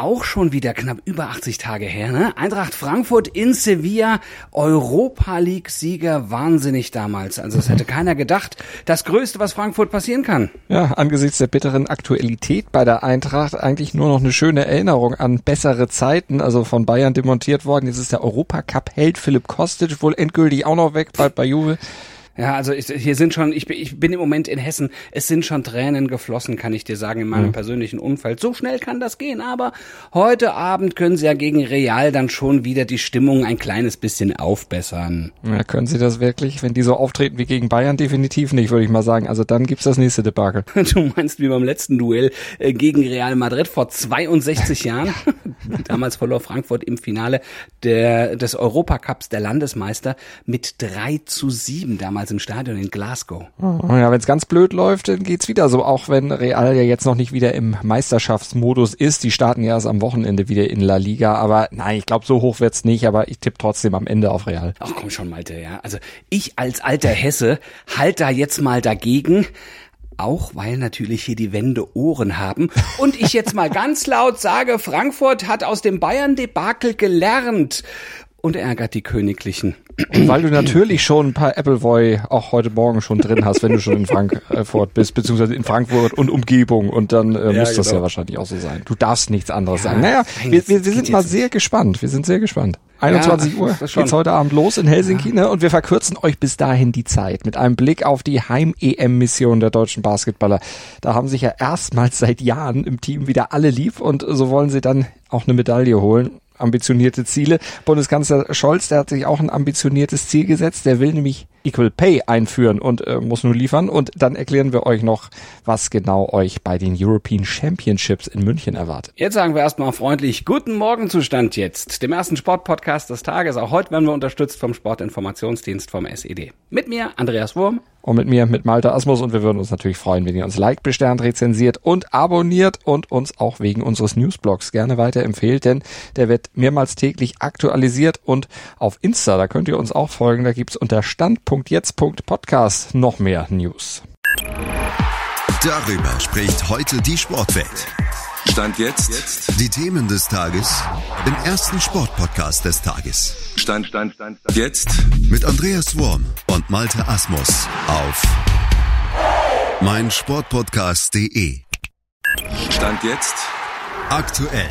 auch schon wieder knapp über 80 Tage her, ne? Eintracht Frankfurt in Sevilla, Europa League Sieger, wahnsinnig damals. Also es hätte keiner gedacht. Das Größte, was Frankfurt passieren kann. Ja, angesichts der bitteren Aktualität bei der Eintracht eigentlich nur noch eine schöne Erinnerung an bessere Zeiten, also von Bayern demontiert worden. Jetzt ist der Europacup-Held Philipp Kostic wohl endgültig auch noch weg, bald bei Juve. Ja, also ich, hier sind schon, ich, ich bin im Moment in Hessen, es sind schon Tränen geflossen, kann ich dir sagen, in meinem mhm. persönlichen Umfeld. So schnell kann das gehen, aber heute Abend können sie ja gegen Real dann schon wieder die Stimmung ein kleines bisschen aufbessern. Ja, können sie das wirklich? Wenn die so auftreten wie gegen Bayern, definitiv nicht, würde ich mal sagen. Also dann gibt's das nächste Debakel. Du meinst wie beim letzten Duell äh, gegen Real Madrid vor 62 Jahren? Damals verlor Frankfurt im Finale der, des Europacups der Landesmeister mit 3 zu 7 damals im Stadion in Glasgow. Oh, ja, wenn es ganz blöd läuft, dann geht's wieder so, auch wenn Real ja jetzt noch nicht wieder im Meisterschaftsmodus ist. Die starten ja erst am Wochenende wieder in La Liga, aber nein, ich glaube, so hoch wird's nicht, aber ich tippe trotzdem am Ende auf Real. Ach komm schon, Malte, ja. Also ich als alter Hesse halt da jetzt mal dagegen auch weil natürlich hier die Wände Ohren haben. Und ich jetzt mal ganz laut sage, Frankfurt hat aus dem Bayern-Debakel gelernt und ärgert die Königlichen. Und weil du natürlich schon ein paar Appleboy auch heute Morgen schon drin hast, wenn du schon in Frankfurt bist, beziehungsweise in Frankfurt und Umgebung. Und dann äh, ja, muss das genau. ja wahrscheinlich auch so sein. Du darfst nichts anderes ja, sagen. Naja, wir, wir, wir sind mal sehr gespannt. Wir sind sehr gespannt. 21 ja, Uhr geht's heute Abend los in Helsinki, ne? Und wir verkürzen euch bis dahin die Zeit mit einem Blick auf die Heim-EM-Mission der deutschen Basketballer. Da haben sich ja erstmals seit Jahren im Team wieder alle lieb und so wollen sie dann auch eine Medaille holen ambitionierte Ziele. Bundeskanzler Scholz, der hat sich auch ein ambitioniertes Ziel gesetzt. Der will nämlich Equal Pay einführen und äh, muss nur liefern. Und dann erklären wir euch noch, was genau euch bei den European Championships in München erwartet. Jetzt sagen wir erstmal freundlich Guten Morgen Zustand jetzt, dem ersten Sportpodcast des Tages. Auch heute werden wir unterstützt vom Sportinformationsdienst vom SED. Mit mir Andreas Wurm und mit mir, mit Malte Asmus. Und wir würden uns natürlich freuen, wenn ihr uns liked, besternt, rezensiert und abonniert und uns auch wegen unseres Newsblogs gerne weiterempfehlt, denn der wird mehrmals täglich aktualisiert und auf Insta, da könnt ihr uns auch folgen, da gibt's unter stand.jetzt.podcast noch mehr News. Darüber spricht heute die Sportwelt. Stand jetzt. Die Themen des Tages im ersten Sportpodcast des Tages. Stand, Stand, Stand, Stand. Jetzt. Mit Andreas Worm und Malte Asmus auf meinsportpodcast.de. Stand jetzt. Aktuell.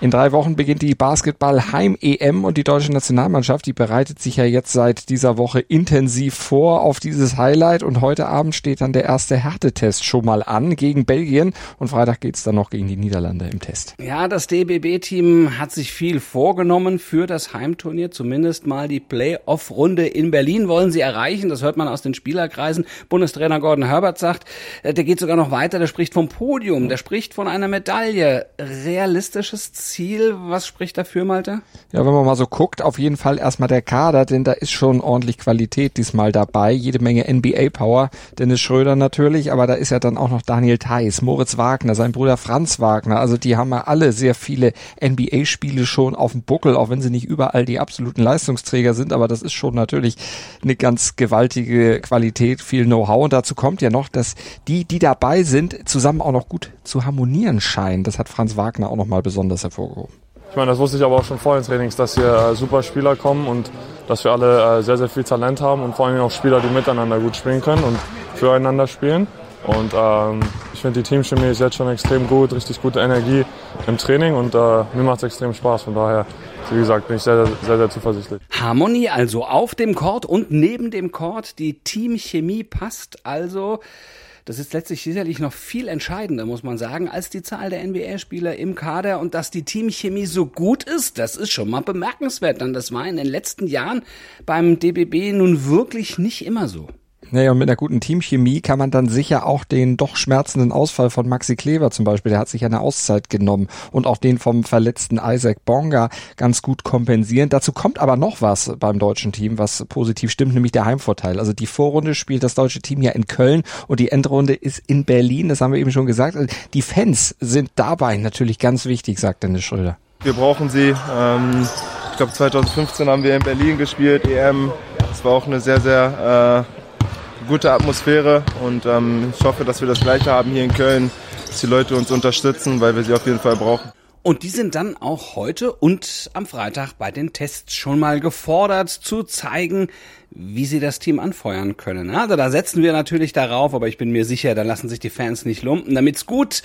In drei Wochen beginnt die Basketball-Heim-EM und die deutsche Nationalmannschaft, die bereitet sich ja jetzt seit dieser Woche intensiv vor auf dieses Highlight und heute Abend steht dann der erste Härtetest schon mal an gegen Belgien und Freitag geht's dann noch gegen die Niederlande im Test. Ja, das DBB-Team hat sich viel vorgenommen für das Heimturnier, zumindest mal die Playoff-Runde in Berlin wollen sie erreichen, das hört man aus den Spielerkreisen. Bundestrainer Gordon Herbert sagt, äh, der geht sogar noch weiter, der spricht vom Podium, der spricht von einer Medaille. Realistisches Ziel Ziel. Was spricht dafür, Malte? Ja, wenn man mal so guckt, auf jeden Fall erstmal der Kader, denn da ist schon ordentlich Qualität diesmal dabei. Jede Menge NBA-Power. Dennis Schröder natürlich, aber da ist ja dann auch noch Daniel Theiss, Moritz Wagner, sein Bruder Franz Wagner. Also die haben ja alle sehr viele NBA-Spiele schon auf dem Buckel, auch wenn sie nicht überall die absoluten Leistungsträger sind. Aber das ist schon natürlich eine ganz gewaltige Qualität, viel Know-how. Und dazu kommt ja noch, dass die, die dabei sind, zusammen auch noch gut zu harmonieren scheinen. Das hat Franz Wagner auch noch mal besonders hervorgehoben hervorgehoben. Ich meine, das wusste ich aber auch schon vor den Trainings, dass hier äh, super Spieler kommen und dass wir alle äh, sehr, sehr viel Talent haben und vor allem auch Spieler, die miteinander gut spielen können und füreinander spielen. Und ähm, ich finde, die Teamchemie ist jetzt schon extrem gut, richtig gute Energie im Training und äh, mir macht es extrem Spaß. Von daher, wie gesagt, bin ich sehr, sehr, sehr, sehr zuversichtlich. Harmonie also auf dem Court und neben dem Court. Die Teamchemie passt also. Das ist letztlich sicherlich noch viel entscheidender, muss man sagen, als die Zahl der NBA-Spieler im Kader und dass die Teamchemie so gut ist, das ist schon mal bemerkenswert. Denn das war in den letzten Jahren beim DBB nun wirklich nicht immer so. Naja, und mit einer guten Teamchemie kann man dann sicher auch den doch schmerzenden Ausfall von Maxi Kleber zum Beispiel, der hat sich eine Auszeit genommen und auch den vom verletzten Isaac Bonga ganz gut kompensieren. Dazu kommt aber noch was beim deutschen Team, was positiv stimmt, nämlich der Heimvorteil. Also die Vorrunde spielt das deutsche Team ja in Köln und die Endrunde ist in Berlin, das haben wir eben schon gesagt. Die Fans sind dabei natürlich ganz wichtig, sagt Dennis Schröder. Wir brauchen sie. Ähm, ich glaube 2015 haben wir in Berlin gespielt, EM. Es war auch eine sehr, sehr äh, gute Atmosphäre und ähm, ich hoffe, dass wir das Gleiche haben hier in Köln, dass die Leute uns unterstützen, weil wir sie auf jeden Fall brauchen. Und die sind dann auch heute und am Freitag bei den Tests schon mal gefordert zu zeigen, wie sie das Team anfeuern können. Also da setzen wir natürlich darauf, aber ich bin mir sicher, da lassen sich die Fans nicht lumpen. Damit's gut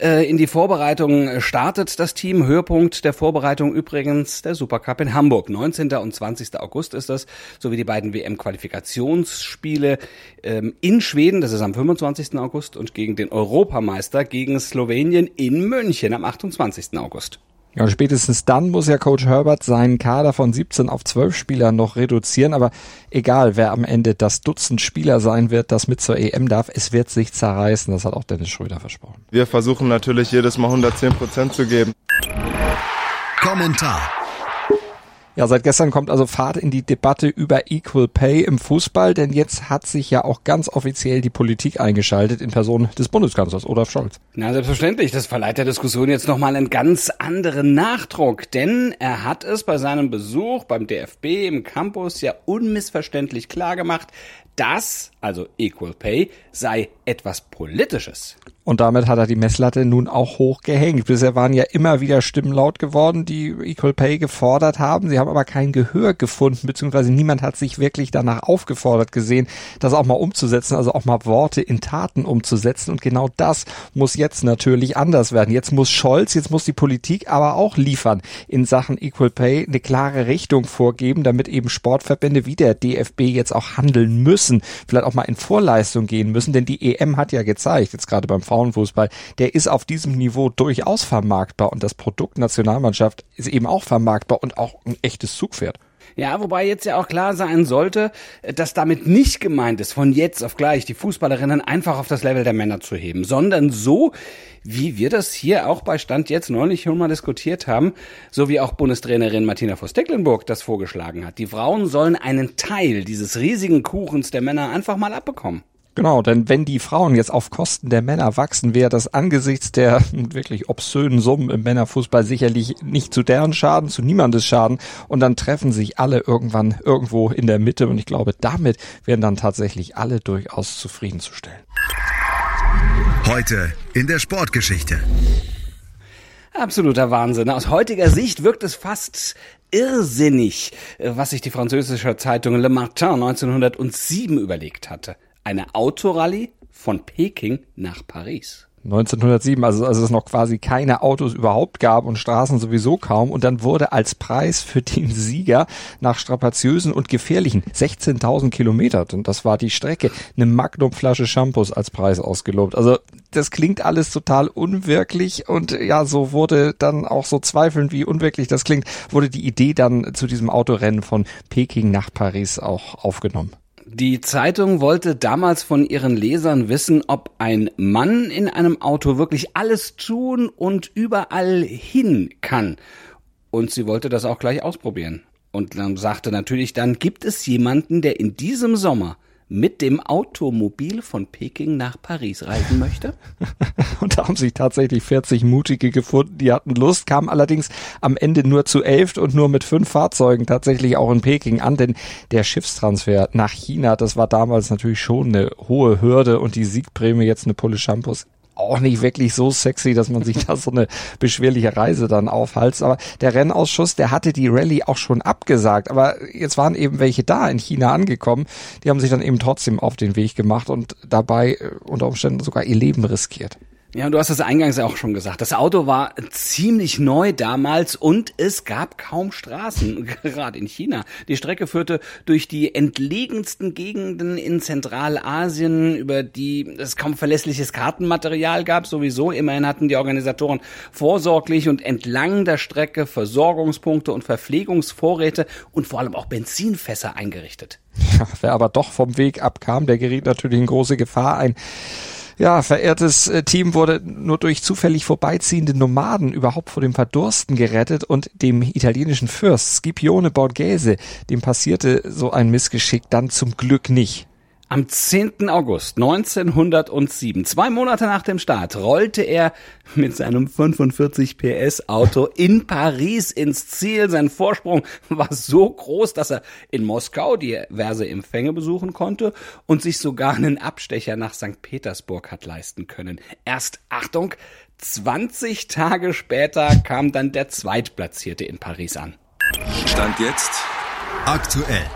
äh, in die Vorbereitung startet das Team. Höhepunkt der Vorbereitung übrigens der Supercup in Hamburg. 19. und 20. August ist das, sowie die beiden WM-Qualifikationsspiele ähm, in Schweden, das ist am 25. August, und gegen den Europameister gegen Slowenien in München am 28. August. Ja, und spätestens dann muss ja Coach Herbert seinen Kader von 17 auf 12 Spieler noch reduzieren. Aber egal, wer am Ende das Dutzend Spieler sein wird, das mit zur EM darf, es wird sich zerreißen. Das hat auch Dennis Schröder versprochen. Wir versuchen natürlich jedes Mal 110 Prozent zu geben. Kommentar. Ja, seit gestern kommt also Fahrt in die Debatte über Equal Pay im Fußball, denn jetzt hat sich ja auch ganz offiziell die Politik eingeschaltet in Person des Bundeskanzlers Olaf Scholz. Na, selbstverständlich. Das verleiht der Diskussion jetzt nochmal einen ganz anderen Nachdruck, denn er hat es bei seinem Besuch beim DFB im Campus ja unmissverständlich klar gemacht, das, also Equal Pay, sei etwas Politisches. Und damit hat er die Messlatte nun auch hoch gehängt. Bisher waren ja immer wieder Stimmen laut geworden, die Equal Pay gefordert haben. Sie haben aber kein Gehör gefunden, beziehungsweise niemand hat sich wirklich danach aufgefordert gesehen, das auch mal umzusetzen, also auch mal Worte in Taten umzusetzen. Und genau das muss jetzt natürlich anders werden. Jetzt muss Scholz, jetzt muss die Politik aber auch liefern in Sachen Equal Pay, eine klare Richtung vorgeben, damit eben Sportverbände wie der DFB jetzt auch handeln müssen, vielleicht auch mal in Vorleistung gehen müssen, denn die EM hat ja gezeigt, jetzt gerade beim Frauenfußball, der ist auf diesem Niveau durchaus vermarktbar und das Produkt Nationalmannschaft ist eben auch vermarktbar und auch ein echtes Zugpferd. Ja, wobei jetzt ja auch klar sein sollte, dass damit nicht gemeint ist, von jetzt auf gleich die Fußballerinnen einfach auf das Level der Männer zu heben, sondern so, wie wir das hier auch bei Stand jetzt neulich schon mal diskutiert haben, so wie auch Bundestrainerin Martina Voss-Tecklenburg das vorgeschlagen hat. Die Frauen sollen einen Teil dieses riesigen Kuchens der Männer einfach mal abbekommen. Genau, denn wenn die Frauen jetzt auf Kosten der Männer wachsen, wäre das angesichts der wirklich obszönen Summen im Männerfußball sicherlich nicht zu deren Schaden, zu niemandes Schaden. Und dann treffen sich alle irgendwann irgendwo in der Mitte. Und ich glaube, damit werden dann tatsächlich alle durchaus zufriedenzustellen. Heute in der Sportgeschichte. Absoluter Wahnsinn. Aus heutiger Sicht wirkt es fast irrsinnig, was sich die französische Zeitung Le Martin 1907 überlegt hatte eine Autorallye von Peking nach Paris. 1907, also als es noch quasi keine Autos überhaupt gab und Straßen sowieso kaum. Und dann wurde als Preis für den Sieger nach strapaziösen und gefährlichen 16.000 Kilometer, und das war die Strecke, eine Magnumflasche Shampoos als Preis ausgelobt. Also das klingt alles total unwirklich und ja, so wurde dann auch so zweifelnd, wie unwirklich das klingt, wurde die Idee dann zu diesem Autorennen von Peking nach Paris auch aufgenommen. Die Zeitung wollte damals von ihren Lesern wissen, ob ein Mann in einem Auto wirklich alles tun und überall hin kann. Und sie wollte das auch gleich ausprobieren. Und dann sagte natürlich dann, gibt es jemanden, der in diesem Sommer mit dem Automobil von Peking nach Paris reisen möchte. und da haben sich tatsächlich 40 Mutige gefunden, die hatten Lust, kamen allerdings am Ende nur zu elf und nur mit fünf Fahrzeugen tatsächlich auch in Peking an, denn der Schiffstransfer nach China, das war damals natürlich schon eine hohe Hürde und die Siegprämie jetzt eine Pulle Shampoos auch nicht wirklich so sexy, dass man sich da so eine beschwerliche Reise dann aufhalst. Aber der Rennausschuss, der hatte die Rallye auch schon abgesagt. Aber jetzt waren eben welche da in China angekommen. Die haben sich dann eben trotzdem auf den Weg gemacht und dabei äh, unter Umständen sogar ihr Leben riskiert. Ja, du hast es eingangs auch schon gesagt. Das Auto war ziemlich neu damals und es gab kaum Straßen, gerade in China. Die Strecke führte durch die entlegensten Gegenden in Zentralasien, über die es kaum verlässliches Kartenmaterial gab, sowieso. Immerhin hatten die Organisatoren vorsorglich und entlang der Strecke Versorgungspunkte und Verpflegungsvorräte und vor allem auch Benzinfässer eingerichtet. Ja, wer aber doch vom Weg abkam, der geriet natürlich in große Gefahr. Ein ja, verehrtes äh, Team wurde nur durch zufällig vorbeiziehende Nomaden überhaupt vor dem Verdursten gerettet und dem italienischen Fürst Scipione Borghese, dem passierte so ein Missgeschick dann zum Glück nicht. Am 10. August 1907, zwei Monate nach dem Start, rollte er mit seinem 45 PS Auto in Paris ins Ziel. Sein Vorsprung war so groß, dass er in Moskau diverse Empfänge besuchen konnte und sich sogar einen Abstecher nach St. Petersburg hat leisten können. Erst Achtung, 20 Tage später kam dann der Zweitplatzierte in Paris an. Stand jetzt aktuell.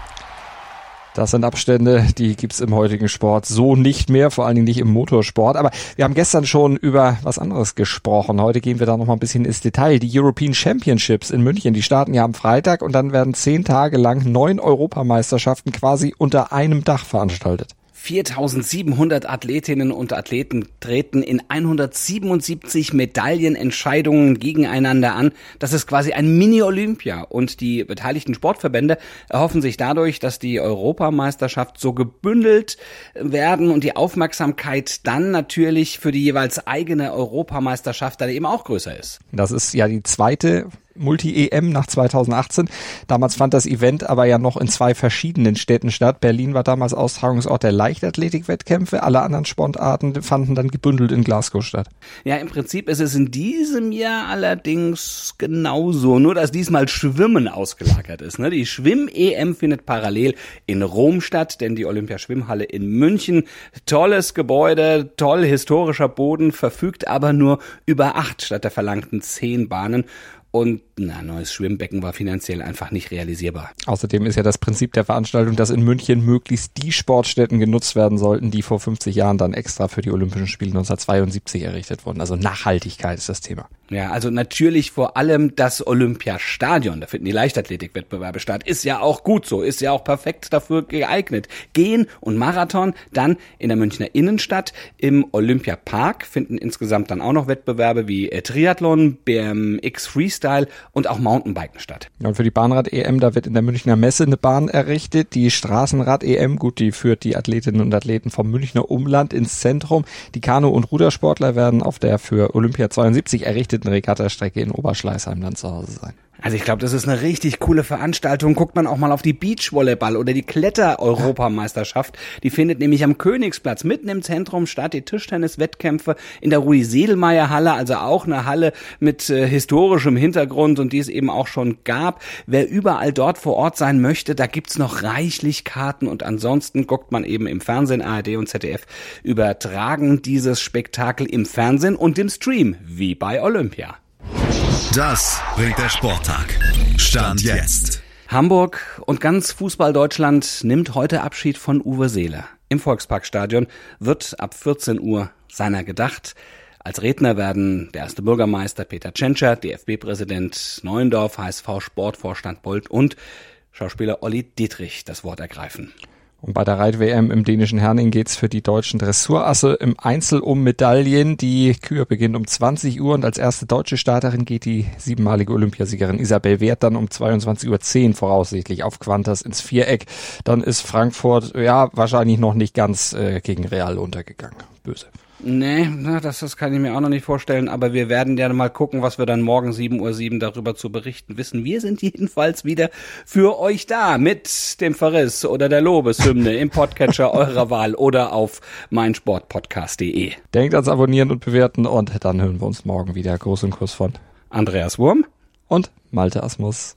Das sind Abstände, die gibt's im heutigen Sport so nicht mehr, vor allen Dingen nicht im Motorsport. Aber wir haben gestern schon über was anderes gesprochen. Heute gehen wir da noch mal ein bisschen ins Detail. Die European Championships in München, die starten ja am Freitag und dann werden zehn Tage lang neun Europameisterschaften quasi unter einem Dach veranstaltet. 4700 Athletinnen und Athleten treten in 177 Medaillenentscheidungen gegeneinander an. Das ist quasi ein Mini-Olympia und die beteiligten Sportverbände erhoffen sich dadurch, dass die Europameisterschaft so gebündelt werden und die Aufmerksamkeit dann natürlich für die jeweils eigene Europameisterschaft dann eben auch größer ist. Das ist ja die zweite Multi-EM nach 2018. Damals fand das Event aber ja noch in zwei verschiedenen Städten statt. Berlin war damals Austragungsort der Leichtathletik-Wettkämpfe. Alle anderen Sportarten fanden dann gebündelt in Glasgow statt. Ja, im Prinzip ist es in diesem Jahr allerdings genauso. Nur, dass diesmal Schwimmen ausgelagert ist. Ne? Die Schwimm-EM findet parallel in Rom statt, denn die Olympiaschwimmhalle in München, tolles Gebäude, toll historischer Boden, verfügt aber nur über acht statt der verlangten zehn Bahnen. Und ein neues Schwimmbecken war finanziell einfach nicht realisierbar. Außerdem ist ja das Prinzip der Veranstaltung, dass in München möglichst die Sportstätten genutzt werden sollten, die vor 50 Jahren dann extra für die Olympischen Spiele 1972 errichtet wurden. Also Nachhaltigkeit ist das Thema. Ja, also natürlich vor allem das Olympiastadion. Da finden die Leichtathletikwettbewerbe statt. Ist ja auch gut so, ist ja auch perfekt dafür geeignet. Gehen und Marathon dann in der Münchner Innenstadt. Im Olympiapark finden insgesamt dann auch noch Wettbewerbe wie äh, Triathlon, BMX Freestyle und auch Mountainbiken statt. Ja, und für die Bahnrad-EM, da wird in der Münchner Messe eine Bahn errichtet. Die Straßenrad-EM, gut, die führt die Athletinnen und Athleten vom Münchner Umland ins Zentrum. Die Kanu- und Rudersportler werden auf der für Olympia 72 errichteten beliebten Regattastrecke in Oberschleißheim dann zu Hause sein. Also ich glaube, das ist eine richtig coole Veranstaltung. Guckt man auch mal auf die Beachvolleyball oder die Kletter-Europameisterschaft. Die findet nämlich am Königsplatz mitten im Zentrum statt. Die Tischtennis-Wettkämpfe in der Rudi-Sedelmeier-Halle, also auch eine Halle mit äh, historischem Hintergrund und die es eben auch schon gab. Wer überall dort vor Ort sein möchte, da gibt's noch reichlich Karten und ansonsten guckt man eben im Fernsehen, ARD und ZDF übertragen dieses Spektakel im Fernsehen und im Stream, wie bei Olympia. Das bringt der Sporttag. Stand jetzt. Hamburg und ganz Fußball Deutschland nimmt heute Abschied von Uwe Seeler. Im Volksparkstadion wird ab 14 Uhr seiner gedacht. Als Redner werden der erste Bürgermeister Peter Tschentscher, DFB-Präsident Neuendorf, HSV-Sportvorstand Bolt und Schauspieler Olli Dietrich das Wort ergreifen. Und bei der Reit-WM im dänischen Herning geht's für die deutschen Dressurasse im Einzel um Medaillen. Die Kür beginnt um 20 Uhr und als erste deutsche Starterin geht die siebenmalige Olympiasiegerin Isabel Wert dann um 22.10 Uhr voraussichtlich auf Quantas ins Viereck. Dann ist Frankfurt ja wahrscheinlich noch nicht ganz äh, gegen Real untergegangen. Böse. Nee, na, das, das kann ich mir auch noch nicht vorstellen, aber wir werden ja mal gucken, was wir dann morgen 7.07 Uhr darüber zu berichten wissen. Wir sind jedenfalls wieder für euch da mit dem Verriss oder der Lobeshymne im Podcatcher eurer Wahl oder auf meinsportpodcast.de. Denkt ans Abonnieren und Bewerten und dann hören wir uns morgen wieder. Großen Kuss von Andreas Wurm und Malte Asmus.